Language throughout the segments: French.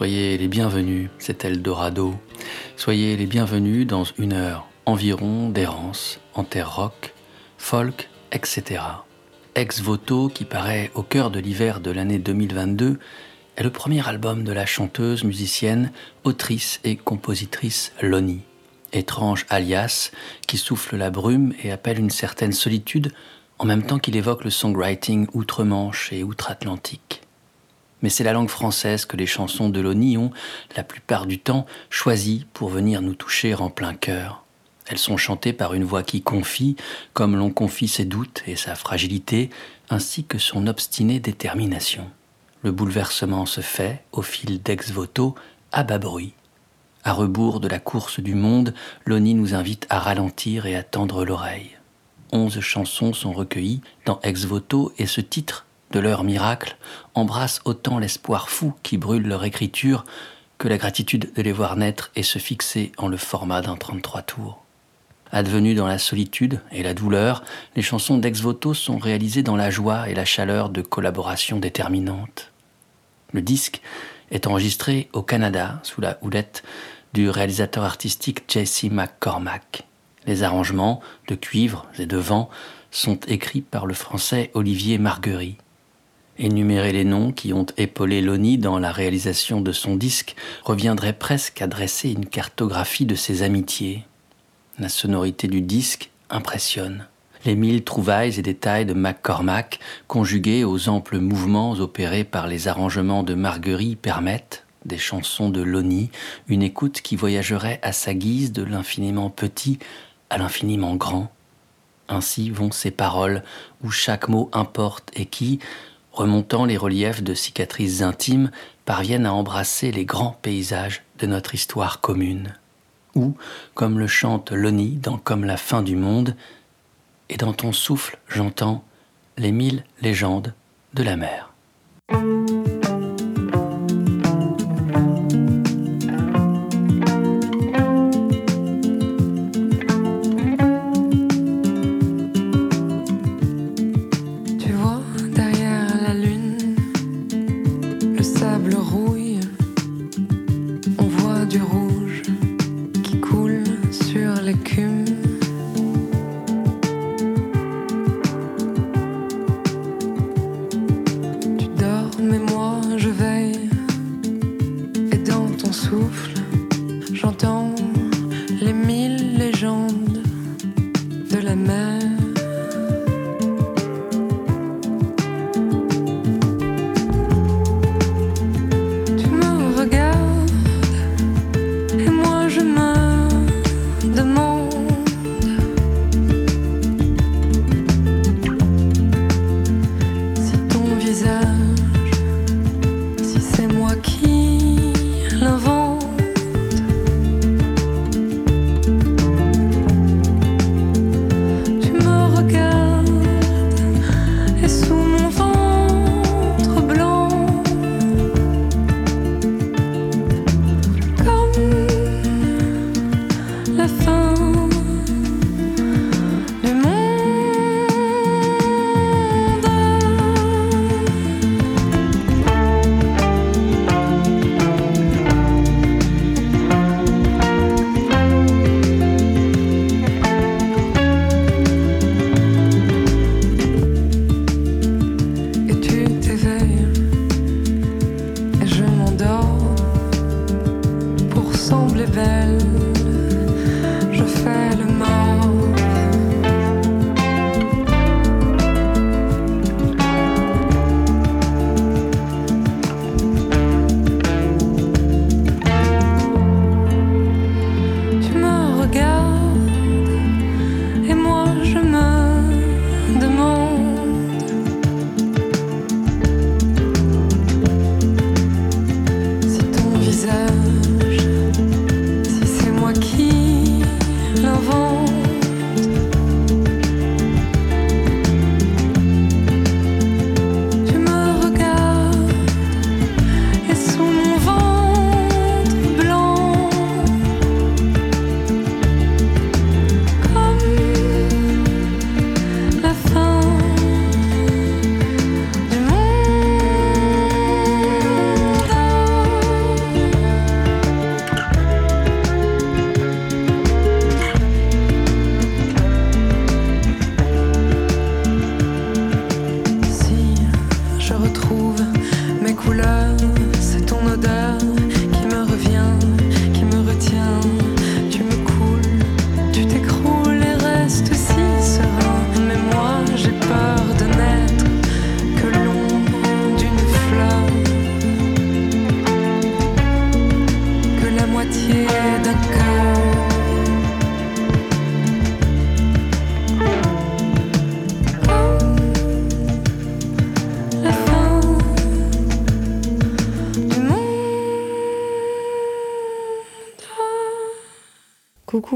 Soyez les bienvenus, c'est Eldorado. Soyez les bienvenus dans une heure environ d'errance en terre rock, folk, etc. Ex Voto, qui paraît au cœur de l'hiver de l'année 2022, est le premier album de la chanteuse, musicienne, autrice et compositrice Lonnie. Étrange alias qui souffle la brume et appelle une certaine solitude en même temps qu'il évoque le songwriting outre-Manche et outre-Atlantique mais c'est la langue française que les chansons de Loni ont, la plupart du temps, choisie pour venir nous toucher en plein cœur. Elles sont chantées par une voix qui confie, comme l'on confie ses doutes et sa fragilité, ainsi que son obstinée détermination. Le bouleversement se fait, au fil d'ex-voto, à bas bruit. À rebours de la course du monde, Loni nous invite à ralentir et à tendre l'oreille. Onze chansons sont recueillies dans Ex-voto et ce titre de leur miracle embrassent autant l'espoir fou qui brûle leur écriture que la gratitude de les voir naître et se fixer en le format d'un 33 tours. Advenues dans la solitude et la douleur, les chansons d'Ex-Voto sont réalisées dans la joie et la chaleur de collaborations déterminantes. Le disque est enregistré au Canada sous la houlette du réalisateur artistique Jesse McCormack. Les arrangements de cuivre et de vent sont écrits par le français Olivier Marguerite. Énumérer les noms qui ont épaulé Loni dans la réalisation de son disque reviendrait presque à dresser une cartographie de ses amitiés. La sonorité du disque impressionne. Les mille trouvailles et détails de McCormack, conjugués aux amples mouvements opérés par les arrangements de Marguerite, permettent, des chansons de Loni, une écoute qui voyagerait à sa guise de l'infiniment petit à l'infiniment grand. Ainsi vont ces paroles où chaque mot importe et qui, remontant les reliefs de cicatrices intimes, parviennent à embrasser les grands paysages de notre histoire commune. Ou, comme le chante Loni dans Comme la fin du monde, et dans ton souffle j'entends les mille légendes de la mer.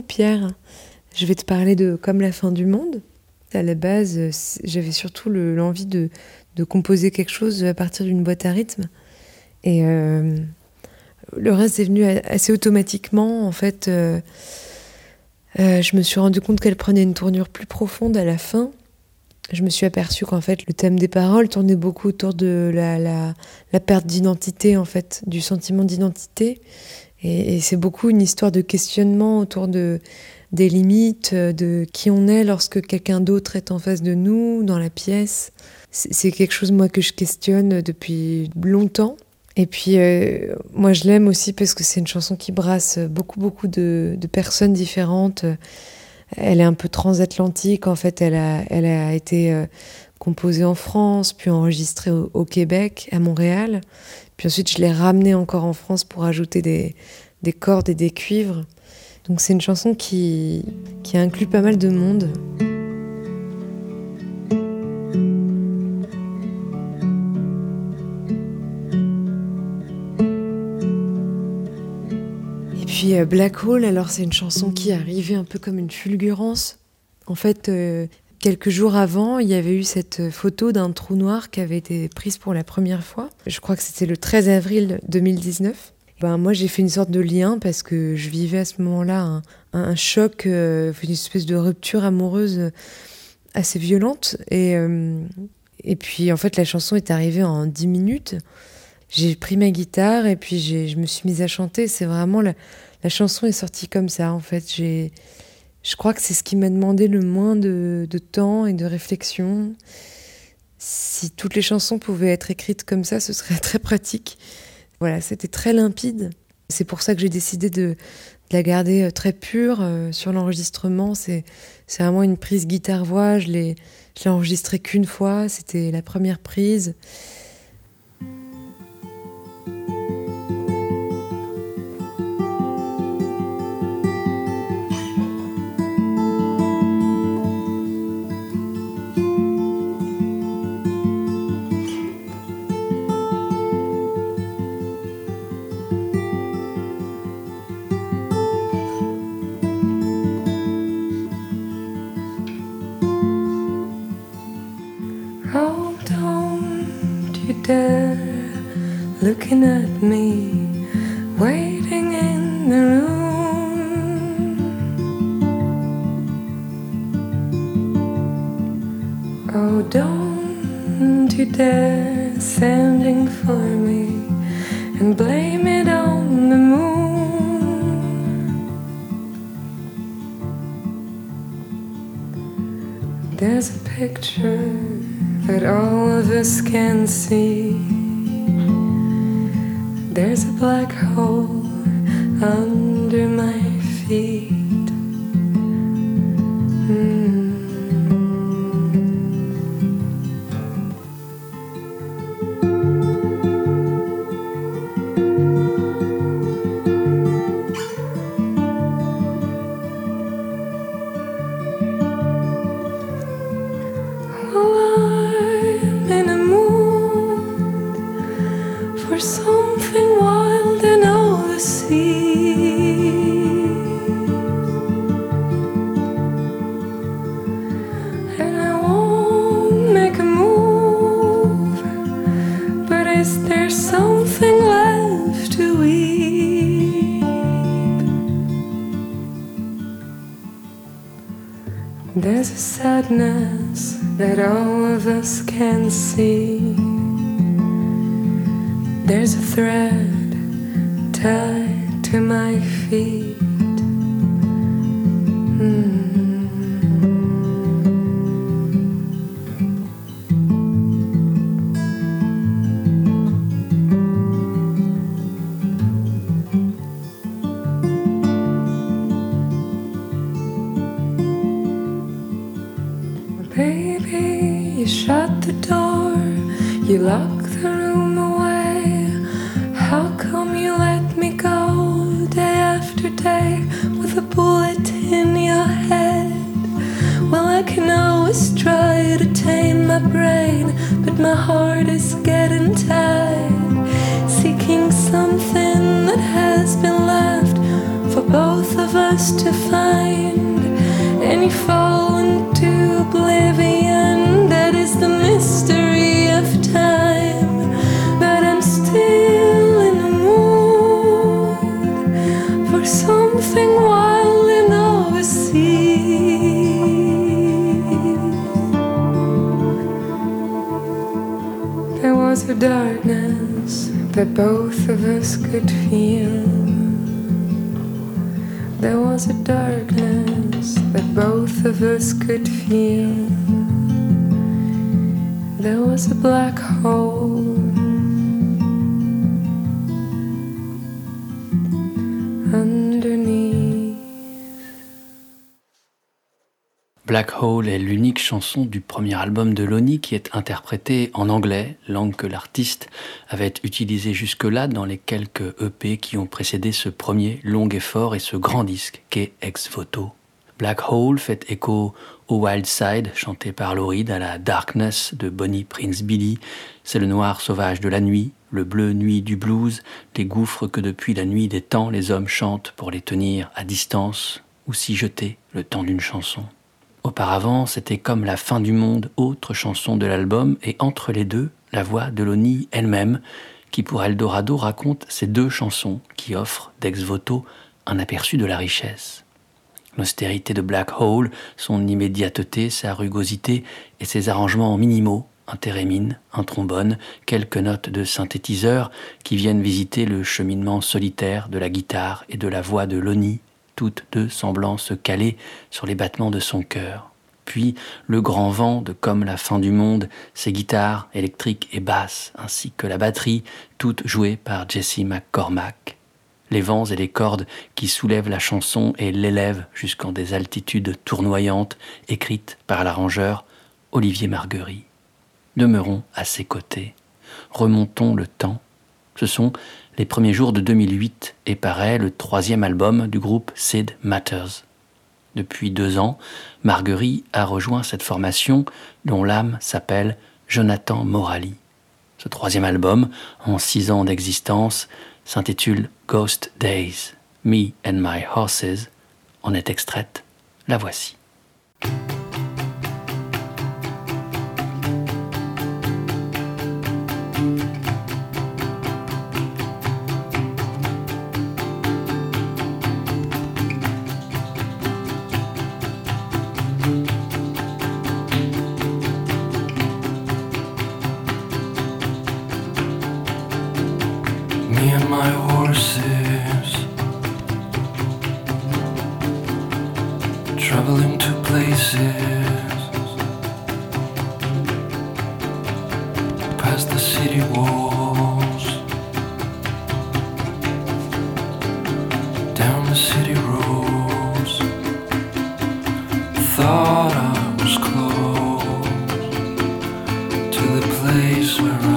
Pierre. Je vais te parler de Comme la fin du monde. À la base, j'avais surtout l'envie de, composer quelque chose à partir d'une boîte à rythme. Et euh, le reste est venu assez automatiquement. En fait, euh, euh, je me suis rendu compte qu'elle prenait une tournure plus profonde à la fin. Je me suis aperçue qu'en fait, le thème des paroles tournait beaucoup autour de la, la perte d'identité, en fait, du sentiment d'identité. Et, c'est beaucoup une histoire de questionnement autour de, des limites, de qui on est lorsque quelqu'un d'autre est en face de nous, dans la pièce. C'est quelque chose, moi, que je questionne depuis longtemps. Et puis, euh, moi, je l'aime aussi parce que c'est une chanson qui brasse beaucoup, beaucoup de, personnes différentes. Elle est un peu transatlantique. En fait, elle a, elle a été euh, composée en France, puis enregistrée au, Québec, à Montréal. Puis ensuite, je l'ai ramenée encore en France pour ajouter des, des cordes et des cuivres. Donc, c'est une chanson qui, qui inclut pas mal de monde. puis euh, Black Hole, alors c'est une chanson qui arrivait un peu comme une fulgurance. En fait, euh, quelques jours avant, il y avait eu cette photo d'un trou noir qui avait été prise pour la première fois. Je crois que c'était le 13 avril 2019. Ben, moi, j'ai fait une sorte de lien parce que je vivais à ce moment-là un, un, choc, euh, une espèce de rupture amoureuse assez violente. Et, euh, et puis, en fait, la chanson est arrivée en 10 minutes. J'ai pris ma guitare et puis je me suis mise à chanter. C'est vraiment la, la chanson est sortie comme ça, en fait. J'ai, je crois que c'est ce qui m'a demandé le moins de, temps et de réflexion. Si toutes les chansons pouvaient être écrites comme ça, ce serait très pratique. Voilà, c'était très limpide. C'est pour ça que j'ai décidé de, la garder euh, très pure euh, sur l'enregistrement. C'est, vraiment une prise guitare-voix. Je l'ai enregistrée qu'une fois. C'était la première prise. to my feet. Chanson du premier album de Lonnie qui est interprétée en anglais, langue que l'artiste avait utilisée jusque-là dans les quelques EP qui ont précédé ce premier long effort et ce grand disque qu'est Ex Voto. Black Hole fait écho au Wild Side, chanté par Lauride, à la Darkness de Bonnie Prince Billy. C'est le noir sauvage de la nuit, le bleu nuit du blues, les gouffres que depuis la nuit des temps les hommes chantent pour les tenir à distance ou s'y jeter le temps d'une chanson. Auparavant, c'était comme la fin du monde, autre chanson de l'album, et entre les deux, la voix de Loni elle-même, qui pour Eldorado raconte ces deux chansons qui offrent d'ex voto un aperçu de la richesse. L'austérité de Black Hole, son immédiateté, sa rugosité et ses arrangements minimaux, un thérémine, un trombone, quelques notes de synthétiseur qui viennent visiter le cheminement solitaire de la guitare et de la voix de Loni toutes deux semblant se caler sur les battements de son cœur. Puis le grand vent de Comme la fin du monde, ses guitares électriques et basses, ainsi que la batterie, toutes jouées par Jesse McCormack. Les vents et les cordes qui soulèvent la chanson et l'élèvent jusqu'en des altitudes tournoyantes, écrites par l'arrangeur Olivier Marguerite. Demeurons à ses côtés, remontons le temps. Ce sont les premiers jours de 2008 et paraît le troisième album du groupe Sid Matters. Depuis deux ans, Marguerite a rejoint cette formation dont l'âme s'appelle Jonathan Morali. Ce troisième album, en six ans d'existence, s'intitule Ghost Days, Me and My Horses, en est extraite, la voici. to the place where I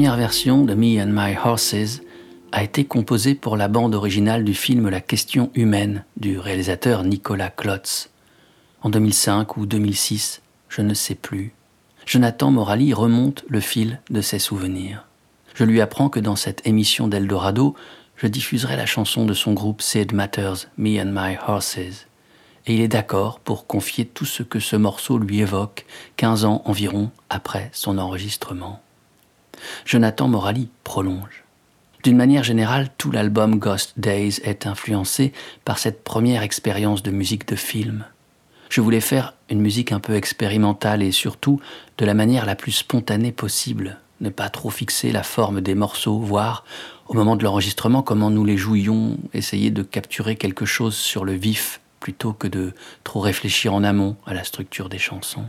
première version de Me and My Horses a été composée pour la bande originale du film La question humaine du réalisateur Nicolas Klotz. En 2005 ou 2006, je ne sais plus. Jonathan Morali remonte le fil de ses souvenirs. Je lui apprends que dans cette émission d'Eldorado, je diffuserai la chanson de son groupe Sid Matters, Me and My Horses. Et il est d'accord pour confier tout ce que ce morceau lui évoque 15 ans environ après son enregistrement. Jonathan Morali prolonge. D'une manière générale, tout l'album Ghost Days est influencé par cette première expérience de musique de film. Je voulais faire une musique un peu expérimentale et surtout de la manière la plus spontanée possible, ne pas trop fixer la forme des morceaux, voir au moment de l'enregistrement comment nous les jouions, essayer de capturer quelque chose sur le vif plutôt que de trop réfléchir en amont à la structure des chansons.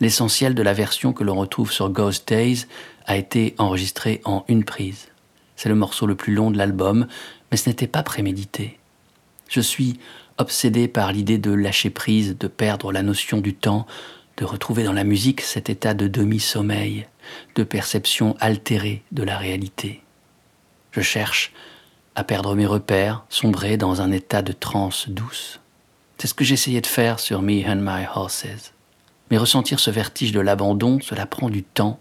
L'essentiel de la version que l'on retrouve sur Ghost Days a été enregistré en une prise. C'est le morceau le plus long de l'album, mais ce n'était pas prémédité. Je suis obsédé par l'idée de lâcher prise, de perdre la notion du temps, de retrouver dans la musique cet état de demi-sommeil, de perception altérée de la réalité. Je cherche à perdre mes repères, sombrer dans un état de transe douce. C'est ce que j'essayais de faire sur Me and My Horses. Mais ressentir ce vertige de l'abandon, cela prend du temps.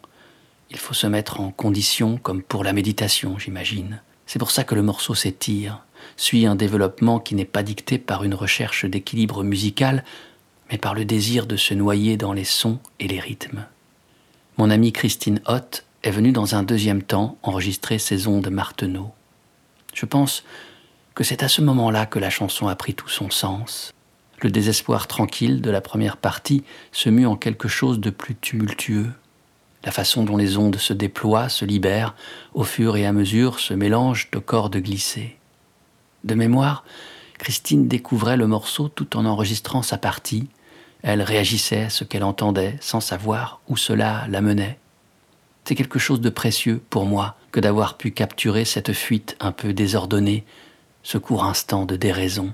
Il faut se mettre en condition, comme pour la méditation, j'imagine. C'est pour ça que le morceau s'étire, suit un développement qui n'est pas dicté par une recherche d'équilibre musical, mais par le désir de se noyer dans les sons et les rythmes. Mon amie Christine Hott est venue dans un deuxième temps enregistrer ses ondes Marteneau. Je pense que c'est à ce moment-là que la chanson a pris tout son sens. Le désespoir tranquille de la première partie se mue en quelque chose de plus tumultueux. La façon dont les ondes se déploient, se libèrent, au fur et à mesure se mélangent aux cordes glissées. De mémoire, Christine découvrait le morceau tout en enregistrant sa partie. Elle réagissait à ce qu'elle entendait sans savoir où cela la menait. C'est quelque chose de précieux pour moi que d'avoir pu capturer cette fuite un peu désordonnée, ce court instant de déraison.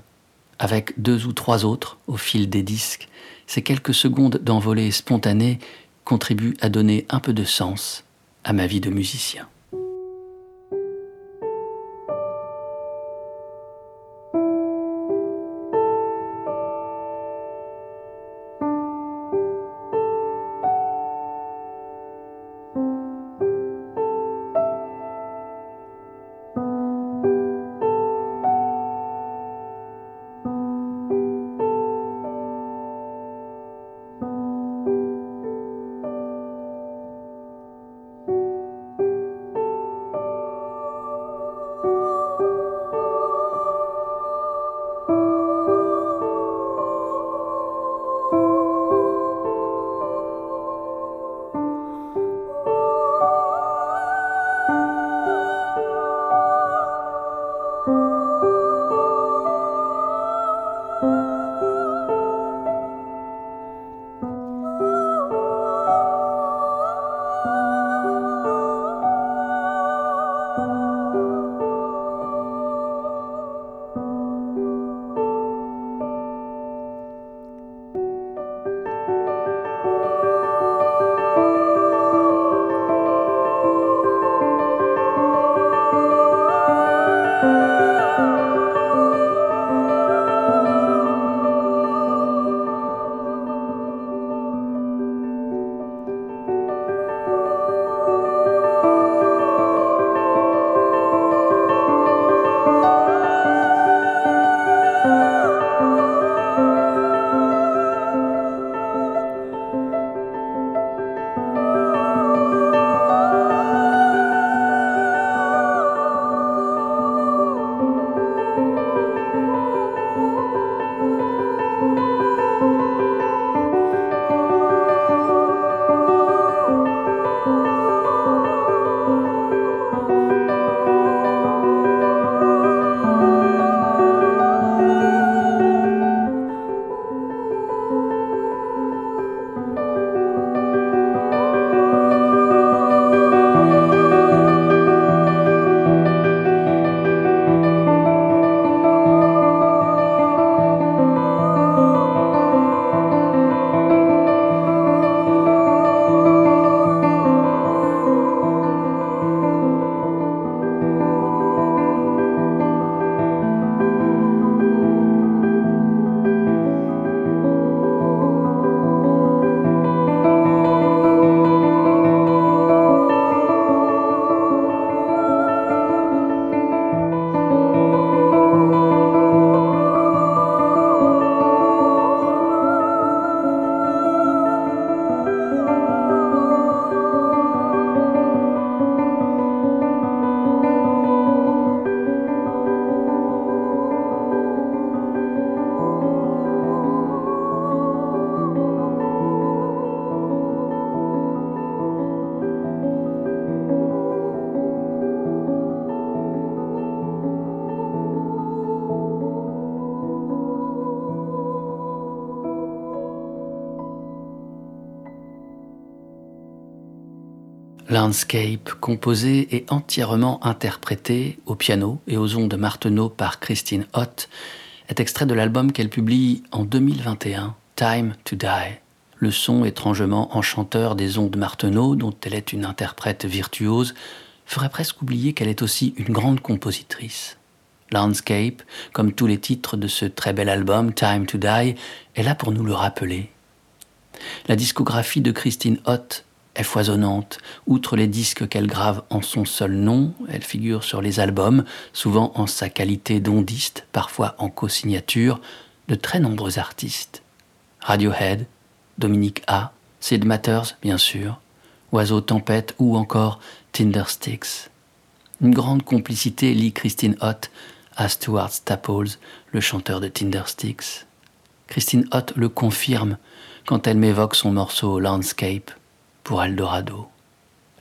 Avec deux ou trois autres au fil des disques, ces quelques secondes d'envolée spontanée contribuent à donner un peu de sens à ma vie de musicien. Landscape, composé et entièrement interprété au piano et aux ondes de Marteneau par Christine Hott, est extrait de l'album qu'elle publie en 2021, Time to Die. le son étrangement enchanteur des ondes Marteneau, dont elle est une interprète virtuose, ferait presque oublier qu'elle est aussi une grande compositrice. Landscape, comme tous les titres de ce très bel album Time to Die, est là pour nous le rappeler. La discographie de Christine Hott est foisonnante. Outre les disques qu'elle grave en son seul nom, elle figure sur les albums, souvent en sa qualité d'ondiste, parfois en co-signature, de très nombreux artistes. Radiohead, Dominique A, Sid Matters, bien sûr, Oiseau Tempête ou encore Tindersticks. Une grande complicité lie Christine Hott à Stuart Staples, le chanteur de Tindersticks. Christine Hott le confirme quand elle m'évoque son morceau Landscape pour Eldorado.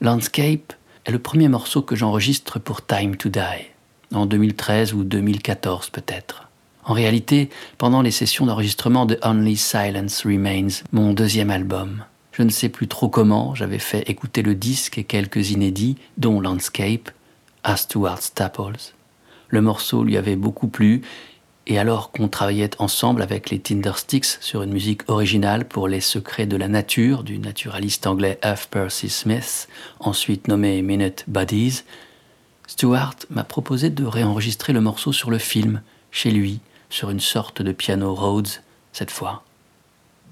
Landscape est le premier morceau que j'enregistre pour Time to Die, en 2013 ou 2014 peut-être. En réalité, pendant les sessions d'enregistrement de Only Silence Remains, mon deuxième album. Je ne sais plus trop comment, j'avais fait écouter le disque et quelques inédits, dont Landscape, à Stuart Staples. Le morceau lui avait beaucoup plu et alors qu'on travaillait ensemble avec les Tindersticks sur une musique originale pour Les secrets de la nature du naturaliste anglais F. Percy Smith, ensuite nommé Minute Buddies, Stewart m'a proposé de réenregistrer le morceau sur le film, chez lui, sur une sorte de piano Rhodes, cette fois.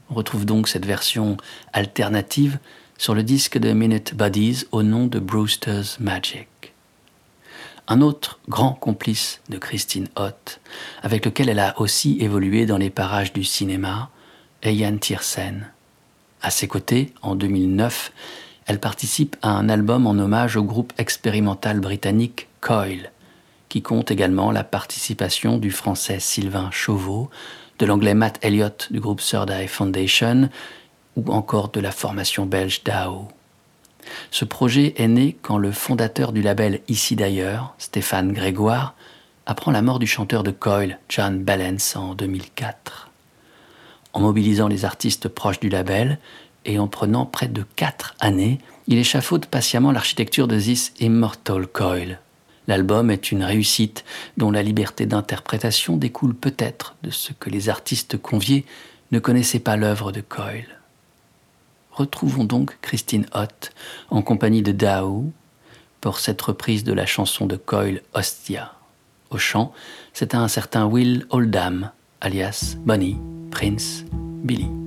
On retrouve donc cette version alternative sur le disque de Minute Buddies au nom de Brewster's Magic un autre grand complice de Christine Hott, avec lequel elle a aussi évolué dans les parages du cinéma, est Yann Tiersen. À ses côtés, en 2009, elle participe à un album en hommage au groupe expérimental britannique Coil, qui compte également la participation du français Sylvain Chauveau, de l'anglais Matt Elliott du groupe Third Foundation, ou encore de la formation belge DAO. Ce projet est né quand le fondateur du label Ici d'ailleurs, Stéphane Grégoire, apprend la mort du chanteur de Coil, John Balance, en 2004. En mobilisant les artistes proches du label et en prenant près de quatre années, il échafaude patiemment l'architecture de This Immortal Coil. L'album est une réussite dont la liberté d'interprétation découle peut-être de ce que les artistes conviés ne connaissaient pas l'œuvre de Coil. Retrouvons donc Christine Hott en compagnie de Dao pour cette reprise de la chanson de Coyle Ostia. Au chant, c'est un certain Will Oldham, alias Bonnie, Prince, Billy.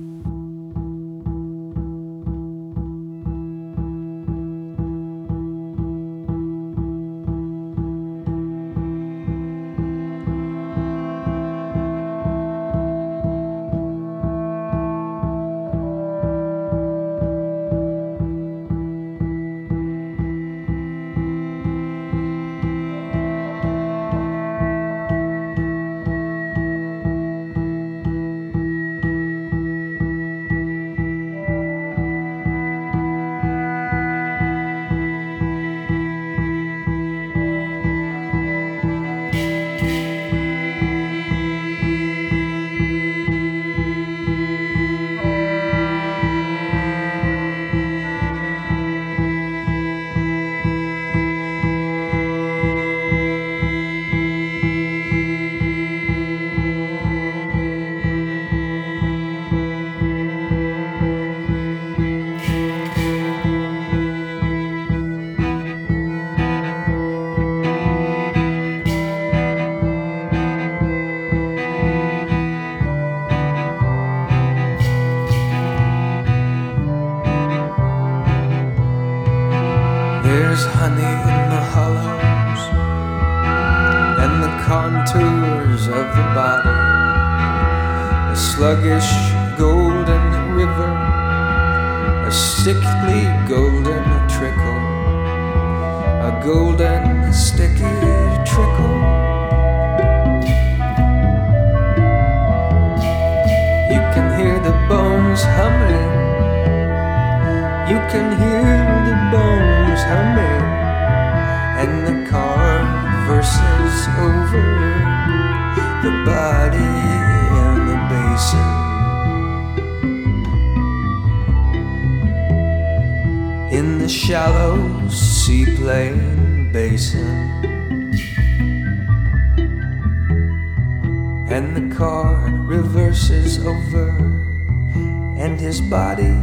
And his body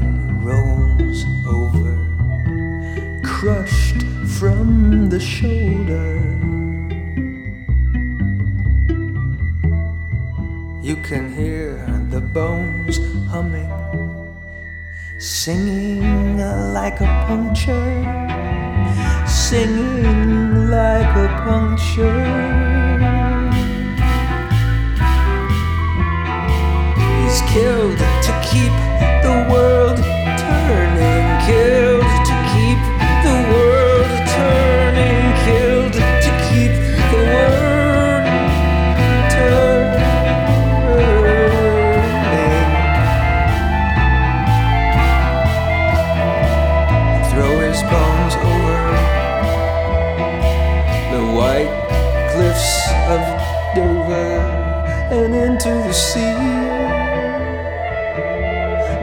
rolls over, crushed from the shoulder. You can hear the bones humming, singing like a puncture, singing like a puncture. He's killed to keep world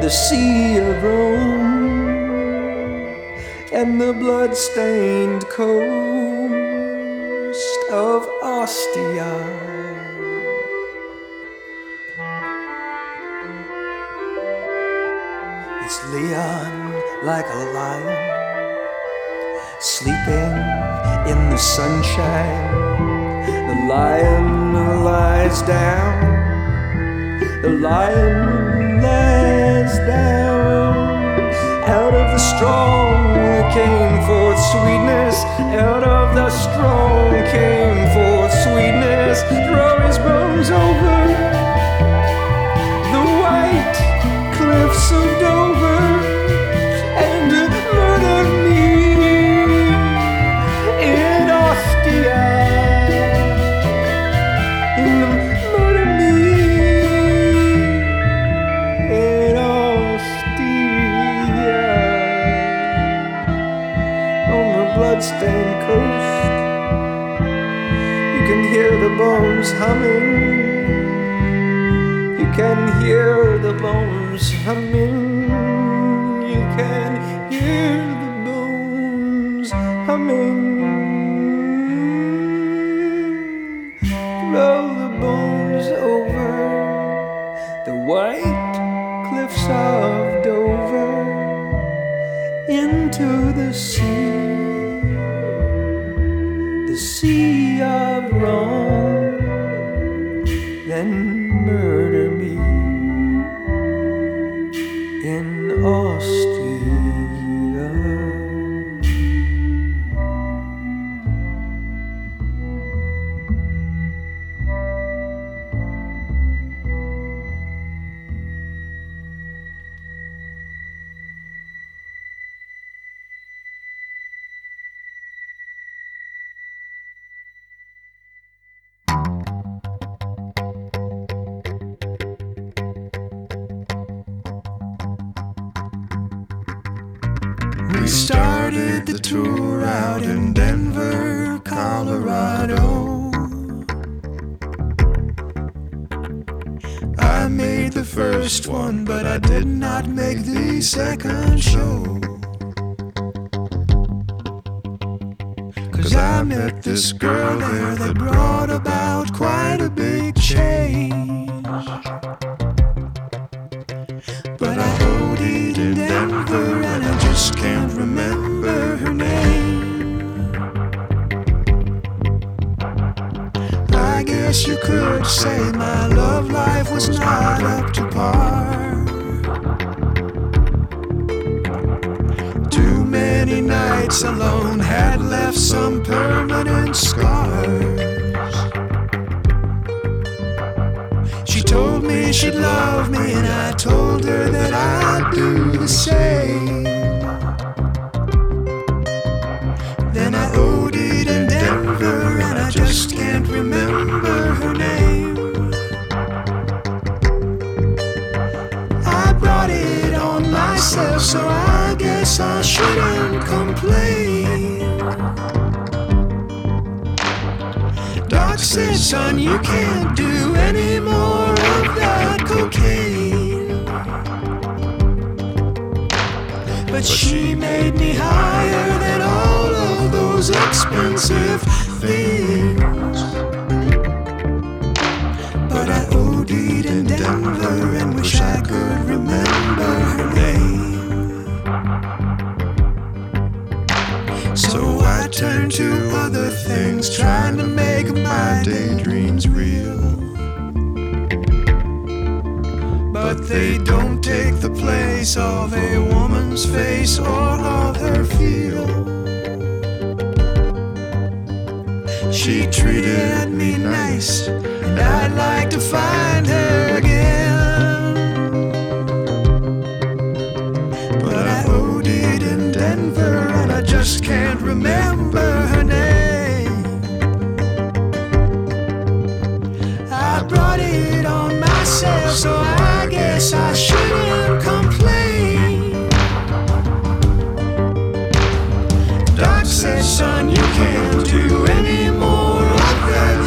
the sea of Rome and the blood-stained coast of Ostia. It's Leon like a lion sleeping in the sunshine. The lion lies down. The lion lies down. Out of the strong came forth sweetness. Out of the strong came forth sweetness. Throw his bones over bloodstained coast. You can hear the bones humming. You can hear the bones humming. You can hear the bones humming. Me she'd love me, and I told her that I'd do the same. Then I OD'd in Denver, and I just can't remember her name. I brought it on myself, so I guess I shouldn't complain. Doc said, son, you can't do any cocaine. But she made me higher than all of those expensive things. But I OD'd in Denver and wish I could remember her name. So I turned to other things, trying to make my daydreams real. They don't take the place of a woman's face or of her feel. She treated me nice, and I'd like to find her again. But I OD'd in Denver, and I just can't remember her name. I brought it on myself, so I I shouldn't complain. Son, you can't do any more of that.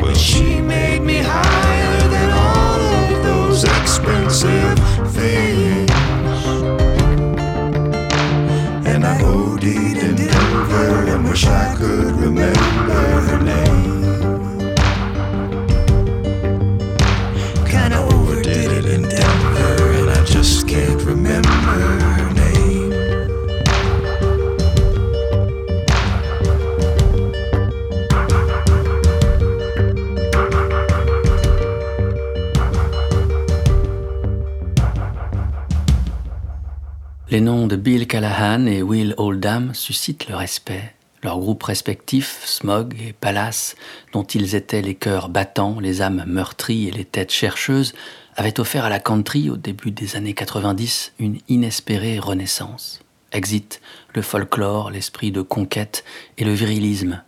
But she made me higher than all of those expensive things. And I OD'd in Denver wish I could remember her name. De Bill Callahan et Will Oldham suscitent le respect. Leurs groupes respectifs, Smog et Palace, dont ils étaient les cœurs battants, les âmes meurtries et les têtes chercheuses, avaient offert à la country, au début des années 90, une inespérée renaissance. Exit le folklore, l'esprit de conquête et le virilisme.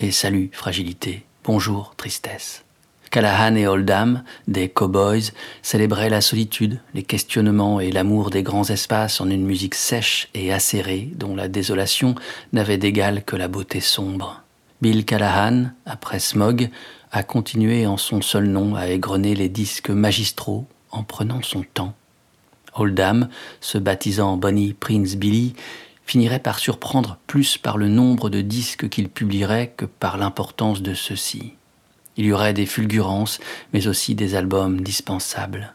Et salut, fragilité. Bonjour, tristesse. Callahan et Oldham, des cowboys, célébraient la solitude, les questionnements et l'amour des grands espaces en une musique sèche et acérée dont la désolation n'avait d'égal que la beauté sombre. Bill Callahan, après Smog, a continué en son seul nom à égrener les disques magistraux en prenant son temps. Oldham, se baptisant Bonnie Prince Billy, finirait par surprendre plus par le nombre de disques qu'il publierait que par l'importance de ceux-ci. Il y aurait des fulgurances, mais aussi des albums dispensables.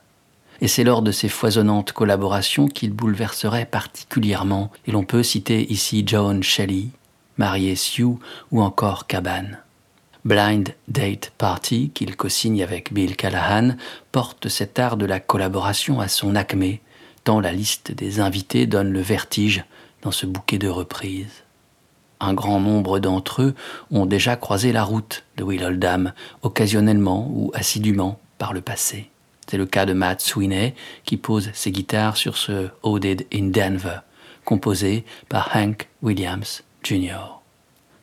Et c'est lors de ces foisonnantes collaborations qu'il bouleverserait particulièrement, et l'on peut citer ici Joan Shelley, Marié Sue ou encore Cabane. Blind Date Party, qu'il co-signe avec Bill Callahan, porte cet art de la collaboration à son acmé, tant la liste des invités donne le vertige dans ce bouquet de reprises. Un grand nombre d'entre eux ont déjà croisé la route de Will Oldham, occasionnellement ou assidûment par le passé. C'est le cas de Matt Sweeney qui pose ses guitares sur ce Oded in Denver, composé par Hank Williams Jr.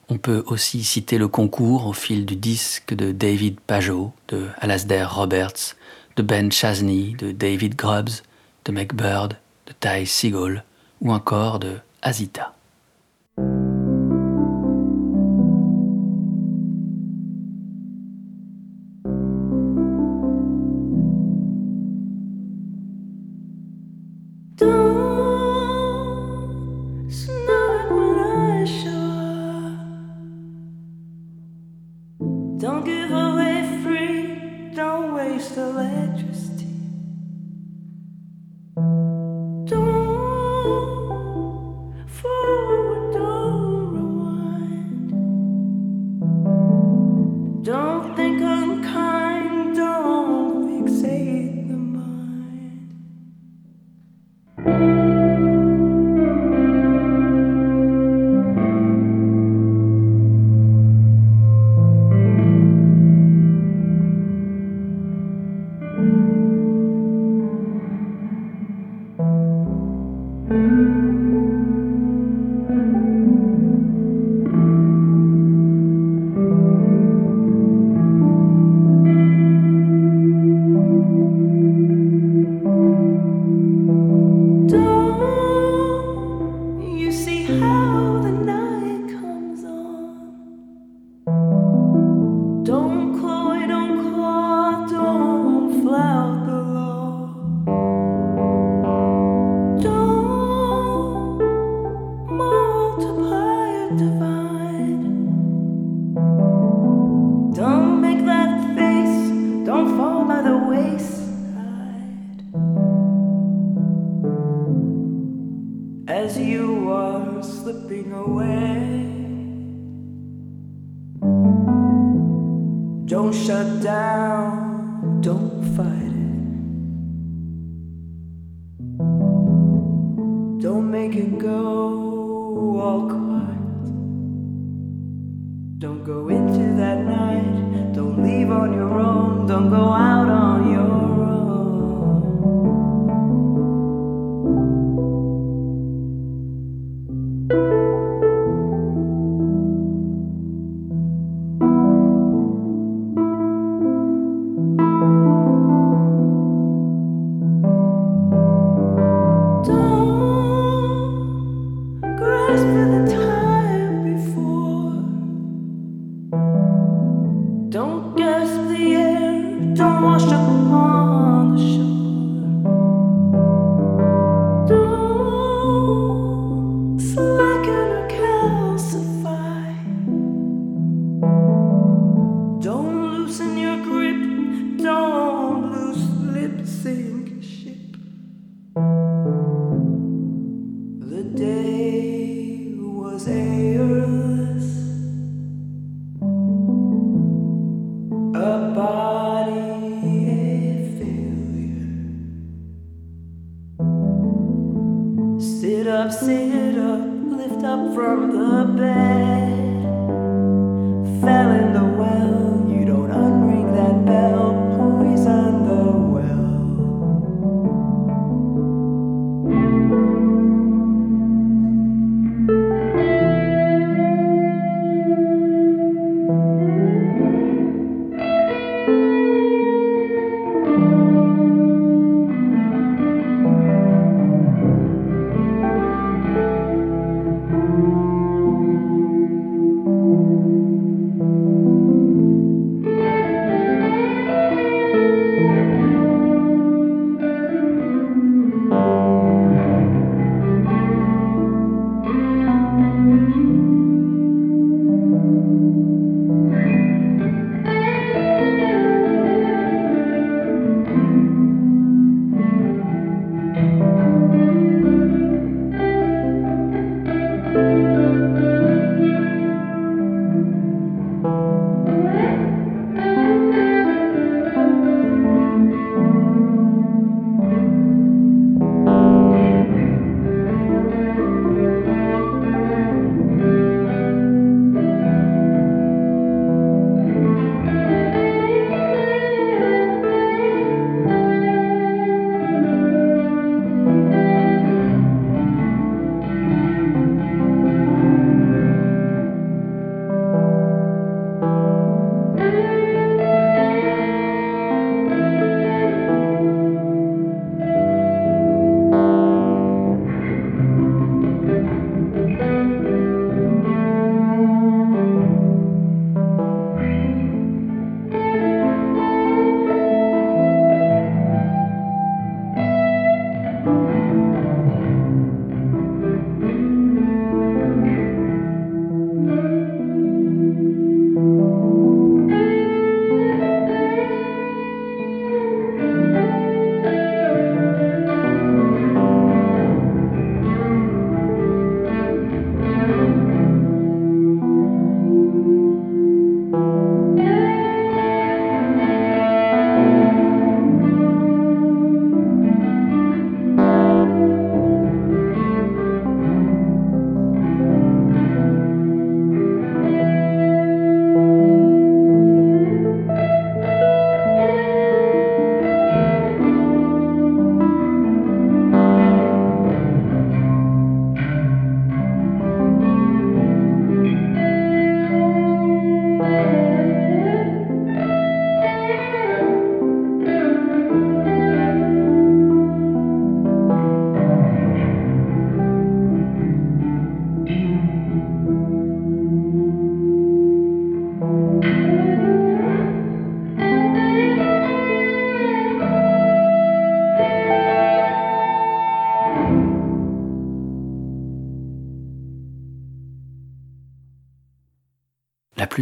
On peut aussi citer le concours au fil du disque de David Pajot, de Alasdair Roberts, de Ben Chasney, de David Grubbs, de McBird, de Ty Seagull ou encore de Azita.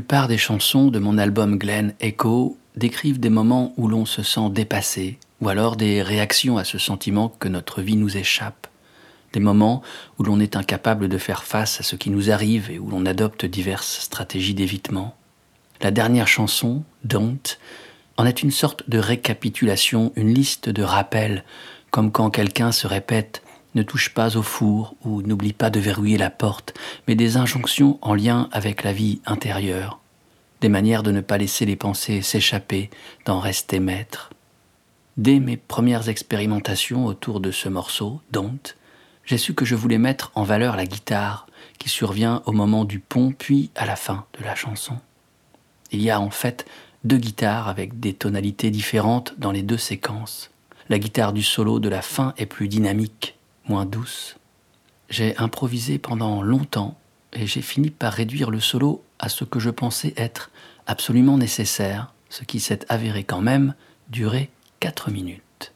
Plupart des chansons de mon album Glen Echo décrivent des moments où l'on se sent dépassé, ou alors des réactions à ce sentiment que notre vie nous échappe, des moments où l'on est incapable de faire face à ce qui nous arrive et où l'on adopte diverses stratégies d'évitement. La dernière chanson, Don't, en est une sorte de récapitulation, une liste de rappels, comme quand quelqu'un se répète ne touche pas au four ou n'oublie pas de verrouiller la porte, mais des injonctions en lien avec la vie intérieure, des manières de ne pas laisser les pensées s'échapper, d'en rester maître. Dès mes premières expérimentations autour de ce morceau, Don't, j'ai su que je voulais mettre en valeur la guitare qui survient au moment du pont puis à la fin de la chanson. Il y a en fait deux guitares avec des tonalités différentes dans les deux séquences. La guitare du solo de la fin est plus dynamique, moins douce. J'ai improvisé pendant longtemps et j'ai fini par réduire le solo à ce que je pensais être absolument nécessaire, ce qui s'est avéré quand même durer 4 minutes.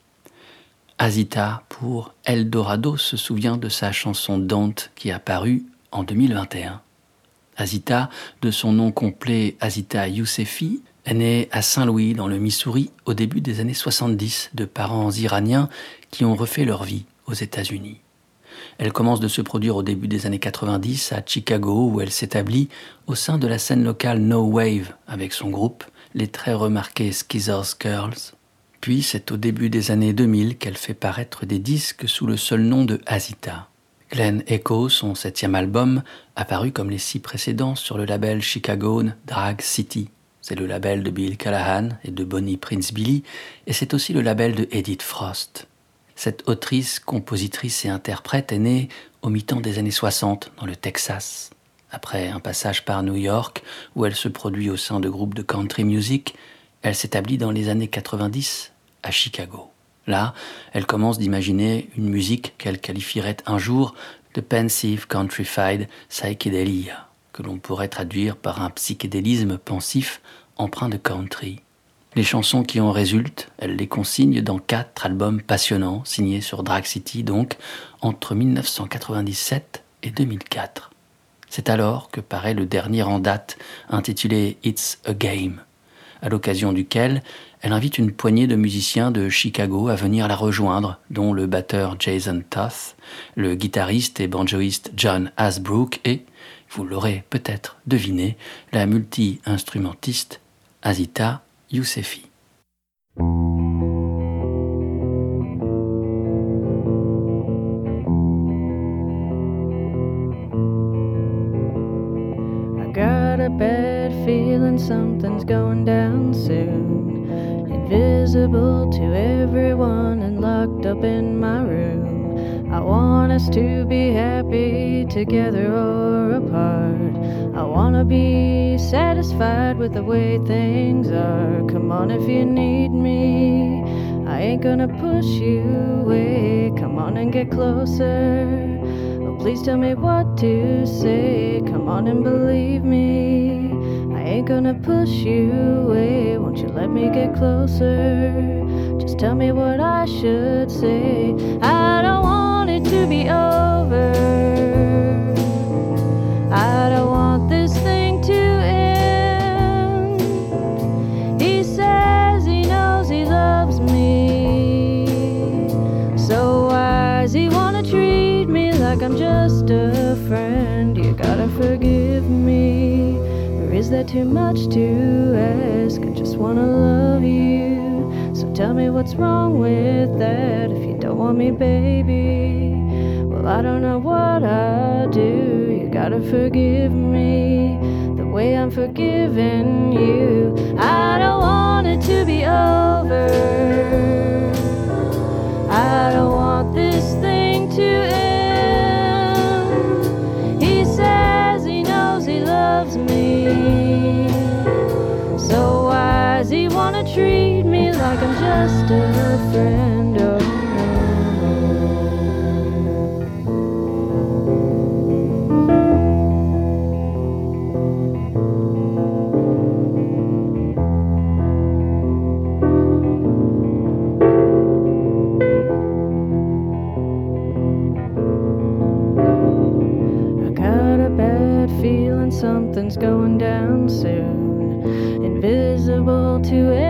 Azita pour Eldorado se souvient de sa chanson Dante qui a paru en 2021. Azita, de son nom complet Azita Youssefi, est née à Saint-Louis dans le Missouri au début des années 70 de parents iraniens qui ont refait leur vie aux États-Unis. Elle commence de se produire au début des années 90 à Chicago où elle s'établit au sein de la scène locale No Wave avec son groupe, les très remarqués Skizzers Girls. Puis c'est au début des années 2000 qu'elle fait paraître des disques sous le seul nom de Azita. Glen Echo, son septième album, apparu comme les six précédents sur le label Chicago Drag City. C'est le label de Bill Callahan et de Bonnie Prince Billy, et c'est aussi le label de Edith Frost. Cette autrice, compositrice et interprète est née au mi-temps des années 60 dans le Texas. Après un passage par New York, où elle se produit au sein de groupes de country music, elle s'établit dans les années 90 à Chicago. Là, elle commence d'imaginer une musique qu'elle qualifierait un jour de pensive countrified psychedelia, que l'on pourrait traduire par un psychédélisme pensif empreint de country. Les chansons qui en résultent, elle les consigne dans quatre albums passionnants, signés sur Drag City, donc entre 1997 et 2004. C'est alors que paraît le dernier en date, intitulé It's a Game, à l'occasion duquel elle invite une poignée de musiciens de Chicago à venir la rejoindre, dont le batteur Jason Toth, le guitariste et banjoiste John Asbrook et, vous l'aurez peut-être deviné, la multi-instrumentiste Azita Youssefi. got a bad feeling something's going down soon. Invisible to everyone and locked up in want us to be happy together or apart. I wanna be satisfied with the way things are. Come on if you need me. I ain't gonna push you away. Come on and get closer. Oh, please tell me what to say. Come on and believe me I ain't gonna push you away. Won't you let me get closer? Just tell me what I should say. I don't want it to be over. I don't want this thing to end. He says he knows he loves me. So why does he wanna treat me like I'm just a friend? You gotta forgive me. Or is that too much to ask? I just wanna love you. Tell me what's wrong with that if you don't want me, baby. Well, I don't know what I do. You gotta forgive me the way I'm forgiving you. I don't want it to be over. I don't want this thing to end. He says he knows he loves me. So why does he wanna treat like I'm just a friend? Oh, I got a bad feeling something's going down soon. Invisible to everyone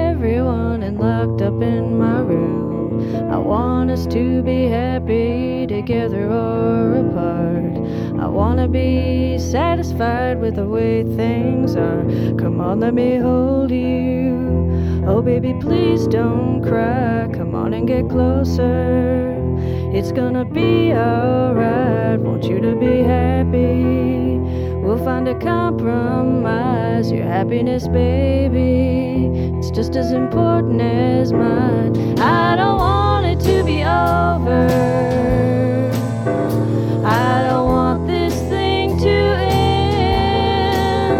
want us to be happy together or apart. I wanna be satisfied with the way things are. Come on, let me hold you. Oh, baby, please don't cry. Come on and get closer. It's gonna be alright. Want you to be happy. We'll find a compromise. Your happiness, baby, it's just as important as mine. I don't want to be over. I don't want this thing to end.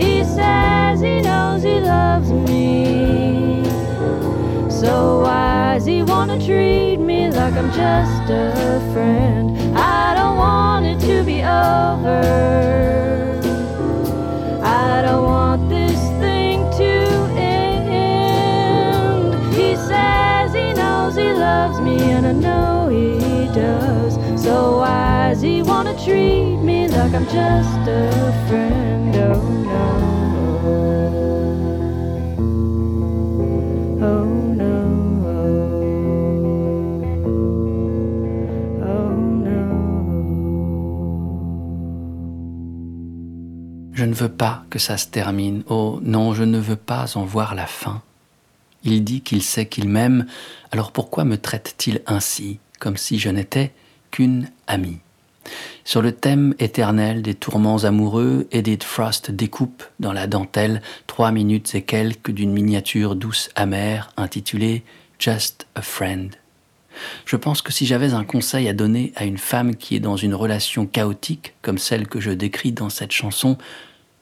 He says he knows he loves me. So why does he wanna treat me like I'm just a friend? I don't want it to be over. I don't want does. So why does he wanna treat me like I'm just a friend? No. No. No. Je ne veux pas que ça se termine. Oh non, je ne veux pas en voir la fin. Il dit qu'il sait qu'il m'aime, alors pourquoi me traite-t-il ainsi, comme si je n'étais qu'une amie Sur le thème éternel des tourments amoureux, Edith Frost découpe dans la dentelle trois minutes et quelques d'une miniature douce amère intitulée Just a Friend. Je pense que si j'avais un conseil à donner à une femme qui est dans une relation chaotique, comme celle que je décris dans cette chanson,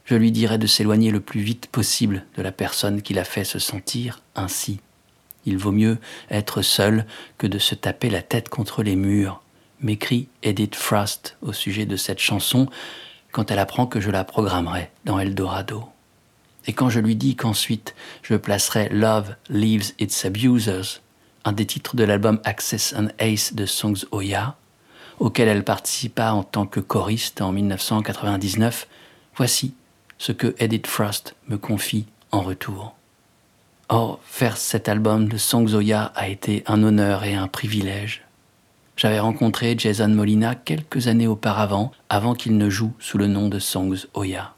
je lui dirais de s'éloigner le plus vite possible de la personne qui l'a fait se sentir ainsi. Il vaut mieux être seul que de se taper la tête contre les murs, m'écrit Edith Frost au sujet de cette chanson quand elle apprend que je la programmerai dans Eldorado. Et quand je lui dis qu'ensuite je placerai Love Leaves Its Abusers, un des titres de l'album Access and Ace de Songs Oya, auquel elle participa en tant que choriste en 1999, voici ce que Edith Frost me confie en retour. Or, faire cet album de Oya a été un honneur et un privilège. J'avais rencontré Jason Molina quelques années auparavant, avant qu'il ne joue sous le nom de Songs Oya.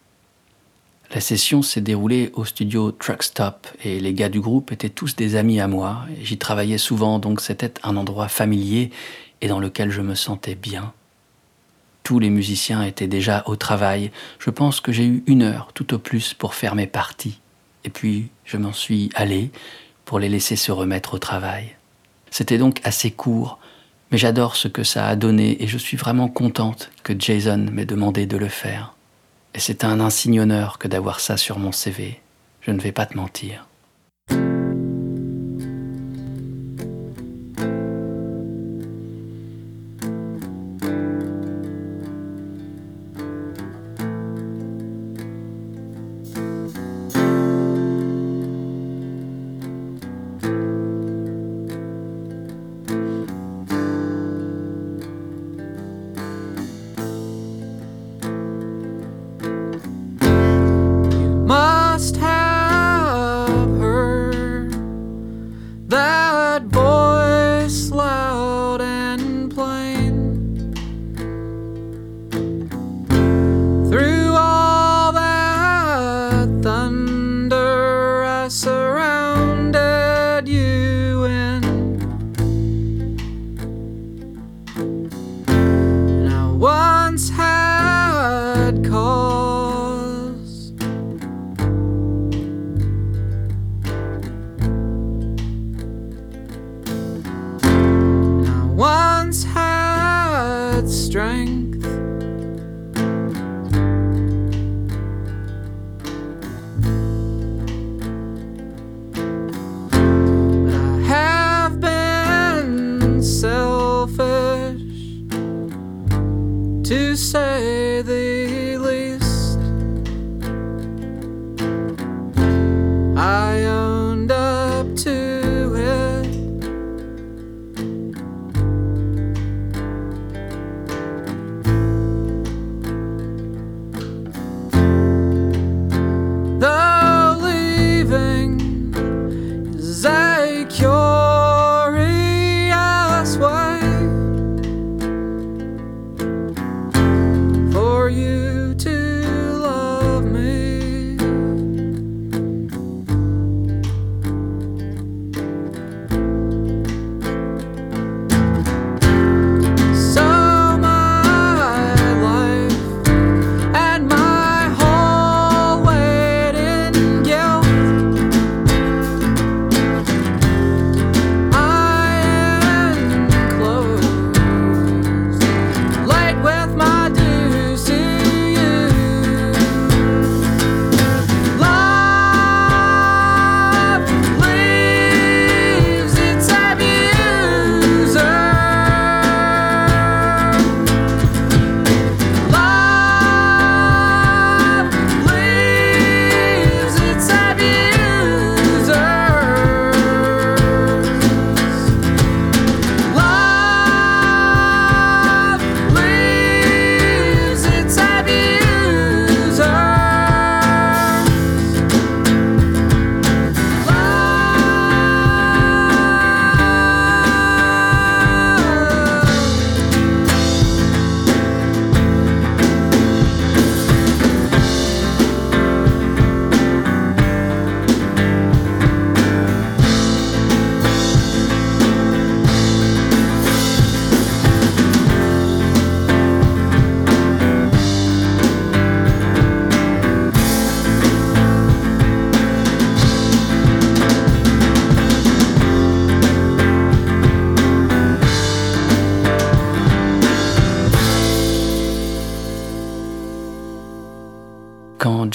La session s'est déroulée au studio Truckstop et les gars du groupe étaient tous des amis à moi. J'y travaillais souvent, donc c'était un endroit familier et dans lequel je me sentais bien. Tous les musiciens étaient déjà au travail. Je pense que j'ai eu une heure tout au plus pour faire mes parties. Et puis je m'en suis allé pour les laisser se remettre au travail. C'était donc assez court, mais j'adore ce que ça a donné et je suis vraiment contente que Jason m'ait demandé de le faire. Et c'est un insigne honneur que d'avoir ça sur mon CV. Je ne vais pas te mentir.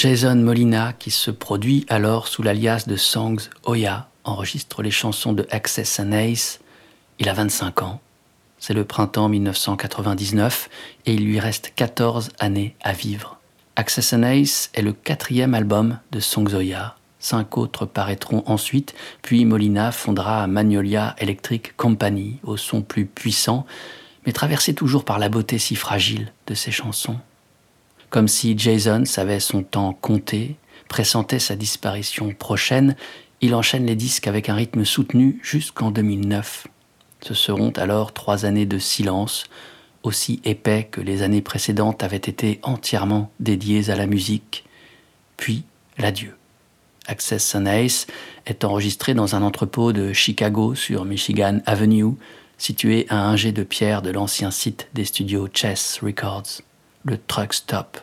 Jason Molina, qui se produit alors sous l'alias de Songs Oya, enregistre les chansons de Access and Ace, il a 25 ans. C'est le printemps 1999 et il lui reste 14 années à vivre. Access and Ace est le quatrième album de Songs Oya. Cinq autres paraîtront ensuite, puis Molina fondera Magnolia Electric Company, au son plus puissant, mais traversé toujours par la beauté si fragile de ses chansons. Comme si Jason savait son temps compté, pressentait sa disparition prochaine, il enchaîne les disques avec un rythme soutenu jusqu'en 2009. Ce seront alors trois années de silence, aussi épais que les années précédentes avaient été entièrement dédiées à la musique, puis l'adieu. Access and Ace est enregistré dans un entrepôt de Chicago sur Michigan Avenue, situé à un jet de pierre de l'ancien site des studios Chess Records, le Truck Stop.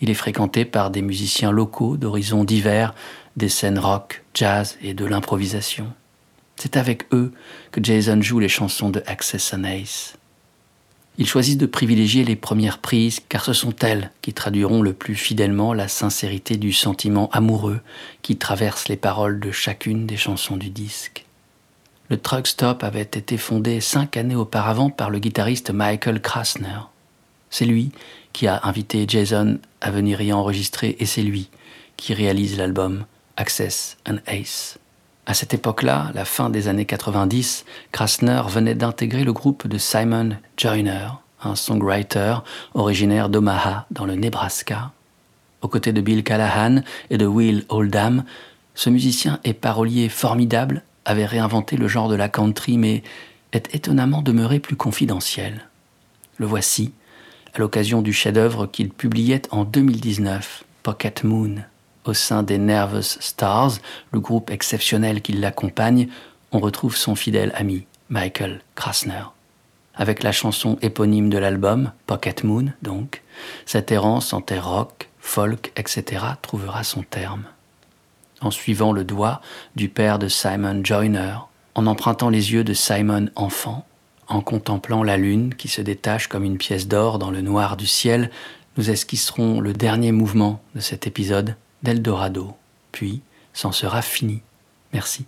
Il est fréquenté par des musiciens locaux d'horizons divers, des scènes rock, jazz et de l'improvisation. C'est avec eux que Jason joue les chansons de Access and Ace. Ils choisissent de privilégier les premières prises car ce sont elles qui traduiront le plus fidèlement la sincérité du sentiment amoureux qui traverse les paroles de chacune des chansons du disque. Le Truck Stop avait été fondé cinq années auparavant par le guitariste Michael Krasner. C'est lui qui a invité Jason à venir y enregistrer et c'est lui qui réalise l'album Access and Ace. À cette époque-là, la fin des années 90, Krasner venait d'intégrer le groupe de Simon Joyner, un songwriter originaire d'Omaha, dans le Nebraska. Aux côtés de Bill Callahan et de Will Oldham, ce musicien et parolier formidable avait réinventé le genre de la country, mais est étonnamment demeuré plus confidentiel. Le voici, à l'occasion du chef-d'œuvre qu'il publiait en 2019, Pocket Moon. Au sein des Nervous Stars, le groupe exceptionnel qui l'accompagne, on retrouve son fidèle ami, Michael Krasner. Avec la chanson éponyme de l'album, Pocket Moon donc, cette errance en terre rock, folk, etc. trouvera son terme. En suivant le doigt du père de Simon Joyner, en empruntant les yeux de Simon enfant, en contemplant la lune qui se détache comme une pièce d'or dans le noir du ciel, nous esquisserons le dernier mouvement de cet épisode d'Eldorado. Puis, c'en sera fini. Merci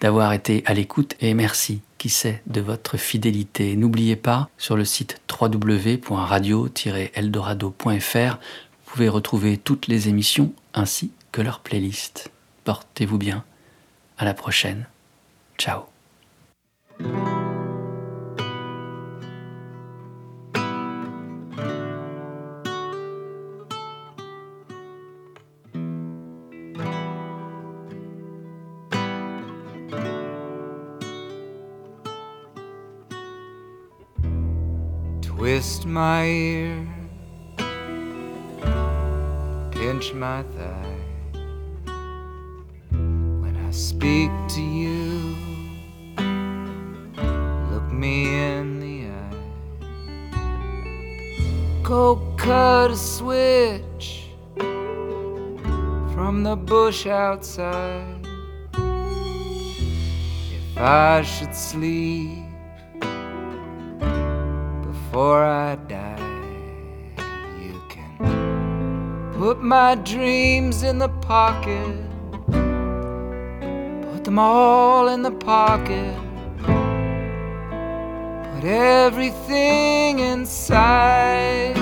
d'avoir été à l'écoute et merci, qui sait, de votre fidélité. N'oubliez pas, sur le site www.radio-eldorado.fr, vous pouvez retrouver toutes les émissions ainsi que leur playlist. Portez-vous bien. À la prochaine. Ciao. My ear, pinch my thigh. When I speak to you, look me in the eye. Go cut a switch from the bush outside. If I should sleep before I put my dreams in the pocket, put them all in the pocket, put everything inside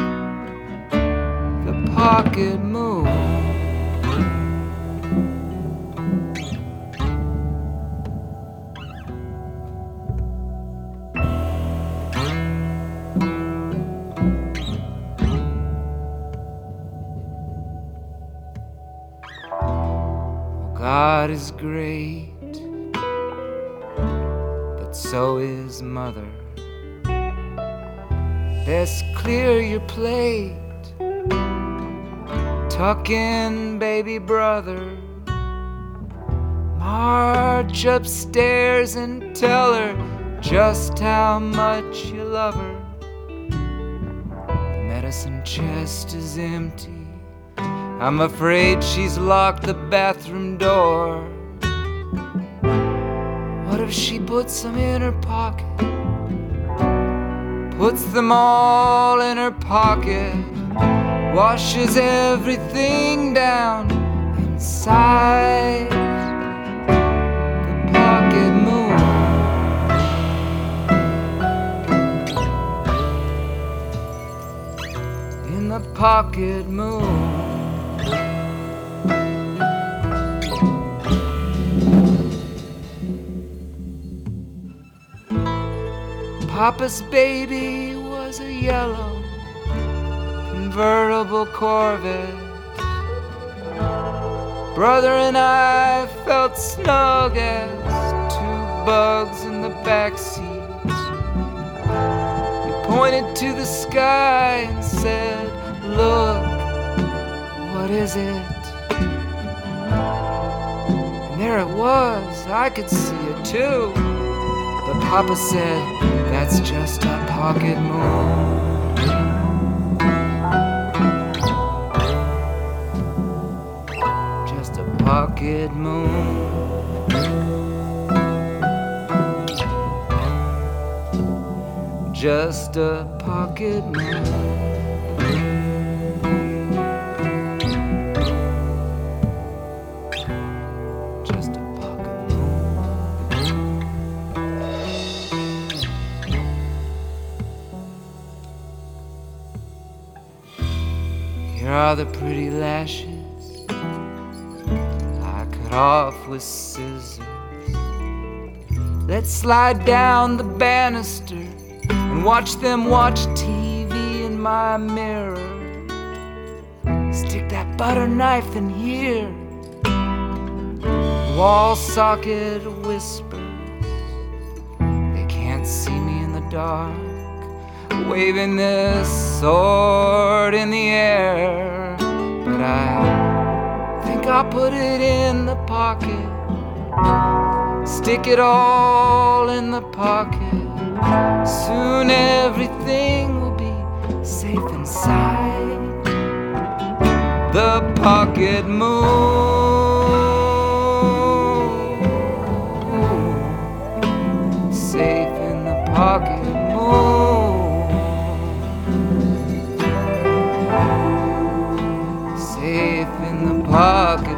the pocket God is great, but so is Mother. Best clear your plate, tuck in, baby brother. March upstairs and tell her just how much you love her. The medicine chest is empty. I'm afraid she's locked the bathroom door. What if she puts them in her pocket? Puts them all in her pocket. washes everything down inside the pocket moon. In the pocket moon. Papa's baby was a yellow convertible Corvette. Brother and I felt snug as two bugs in the back seats. He pointed to the sky and said, Look, what is it? And there it was, I could see it too. But Papa said, That's just a pocket moon. Just a pocket moon. Just a pocket moon. The pretty lashes I cut off with scissors. Let's slide down the banister and watch them watch TV in my mirror. Stick that butter knife in here. Wall socket whispers. They can't see me in the dark. Waving this sword in the air. But I think I'll put it in the pocket. Stick it all in the pocket. Soon everything will be safe inside the pocket moon. In the